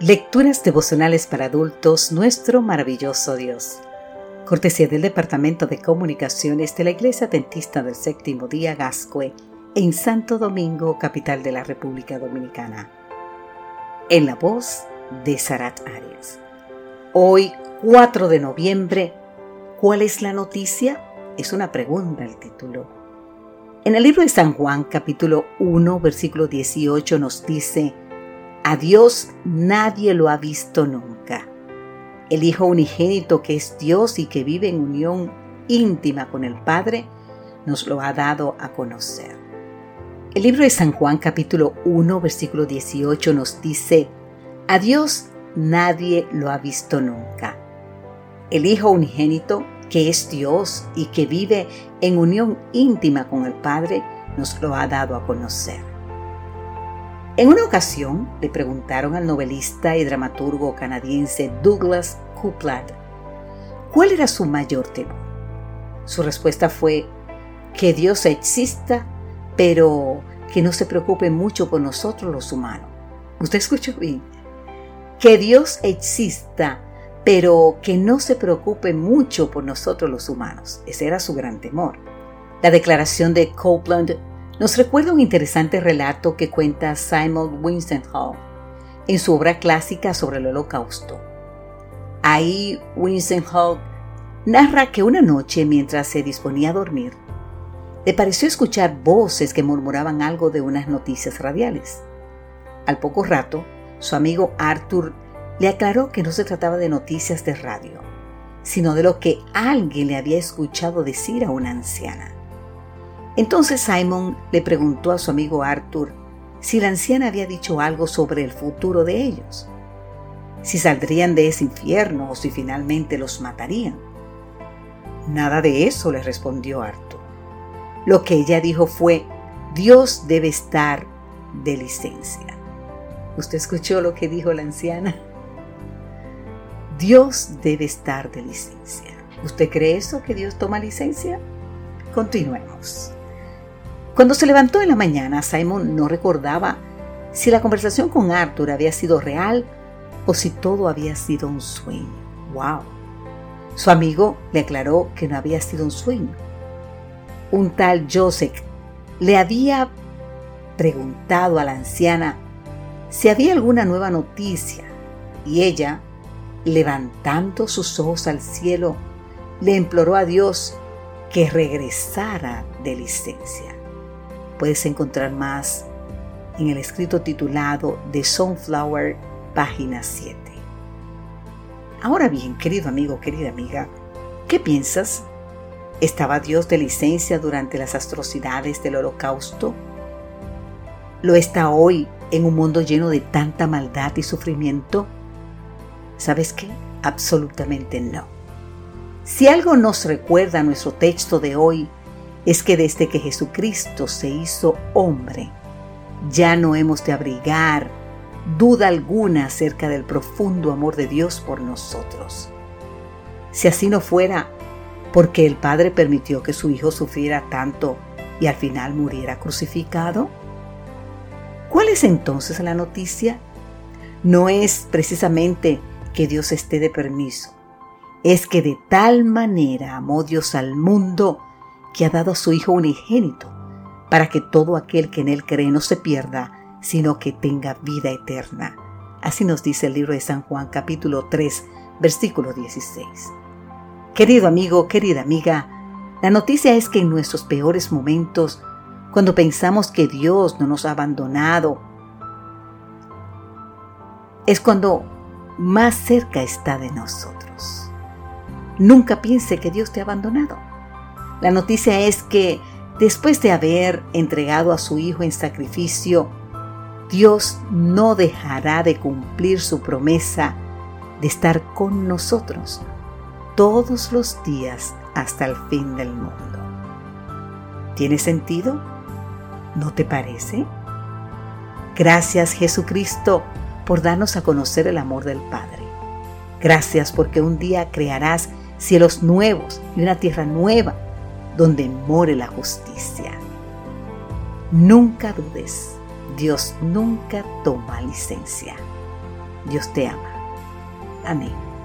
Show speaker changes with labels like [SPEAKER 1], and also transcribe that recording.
[SPEAKER 1] Lecturas devocionales para adultos, nuestro maravilloso Dios. Cortesía del Departamento de Comunicaciones de la Iglesia Dentista del Séptimo Día Gascue, en Santo Domingo, capital de la República Dominicana. En la voz de Sarat Arias. Hoy, 4 de noviembre, ¿cuál es la noticia? Es una pregunta el título. En el libro de San Juan, capítulo 1, versículo 18, nos dice, a Dios nadie lo ha visto nunca. El Hijo unigénito que es Dios y que vive en unión íntima con el Padre, nos lo ha dado a conocer. El libro de San Juan capítulo 1 versículo 18 nos dice, a Dios nadie lo ha visto nunca. El Hijo unigénito que es Dios y que vive en unión íntima con el Padre, nos lo ha dado a conocer. En una ocasión le preguntaron al novelista y dramaturgo canadiense Douglas Coupland cuál era su mayor temor. Su respuesta fue que Dios exista, pero que no se preocupe mucho por nosotros los humanos. ¿Usted escuchó bien? Que Dios exista, pero que no se preocupe mucho por nosotros los humanos. Ese era su gran temor. La declaración de Copeland nos recuerda un interesante relato que cuenta Simon Hall en su obra clásica sobre el holocausto. Ahí Hall narra que una noche mientras se disponía a dormir, le pareció escuchar voces que murmuraban algo de unas noticias radiales. Al poco rato, su amigo Arthur le aclaró que no se trataba de noticias de radio, sino de lo que alguien le había escuchado decir a una anciana. Entonces Simon le preguntó a su amigo Arthur si la anciana había dicho algo sobre el futuro de ellos, si saldrían de ese infierno o si finalmente los matarían. Nada de eso, le respondió Arthur. Lo que ella dijo fue, Dios debe estar de licencia. ¿Usted escuchó lo que dijo la anciana? Dios debe estar de licencia. ¿Usted cree eso, que Dios toma licencia? Continuemos. Cuando se levantó en la mañana, Simon no recordaba si la conversación con Arthur había sido real o si todo había sido un sueño. ¡Wow! Su amigo le aclaró que no había sido un sueño. Un tal Joseph le había preguntado a la anciana si había alguna nueva noticia y ella, levantando sus ojos al cielo, le imploró a Dios que regresara de licencia. Puedes encontrar más en el escrito titulado The Sunflower, página 7. Ahora bien, querido amigo, querida amiga, ¿qué piensas? ¿Estaba Dios de licencia durante las atrocidades del holocausto? ¿Lo está hoy en un mundo lleno de tanta maldad y sufrimiento? ¿Sabes qué? Absolutamente no. Si algo nos recuerda nuestro texto de hoy es que desde que Jesucristo se hizo hombre, ya no hemos de abrigar duda alguna acerca del profundo amor de Dios por nosotros. Si así no fuera, ¿por qué el Padre permitió que su Hijo sufriera tanto y al final muriera crucificado? ¿Cuál es entonces la noticia? No es precisamente que Dios esté de permiso, es que de tal manera amó Dios al mundo que ha dado su Hijo unigénito, para que todo aquel que en Él cree no se pierda, sino que tenga vida eterna. Así nos dice el libro de San Juan capítulo 3, versículo 16. Querido amigo, querida amiga, la noticia es que en nuestros peores momentos, cuando pensamos que Dios no nos ha abandonado, es cuando más cerca está de nosotros. Nunca piense que Dios te ha abandonado. La noticia es que después de haber entregado a su Hijo en sacrificio, Dios no dejará de cumplir su promesa de estar con nosotros todos los días hasta el fin del mundo. ¿Tiene sentido? ¿No te parece? Gracias Jesucristo por darnos a conocer el amor del Padre. Gracias porque un día crearás cielos nuevos y una tierra nueva donde more la justicia. Nunca dudes, Dios nunca toma licencia. Dios te ama. Amén.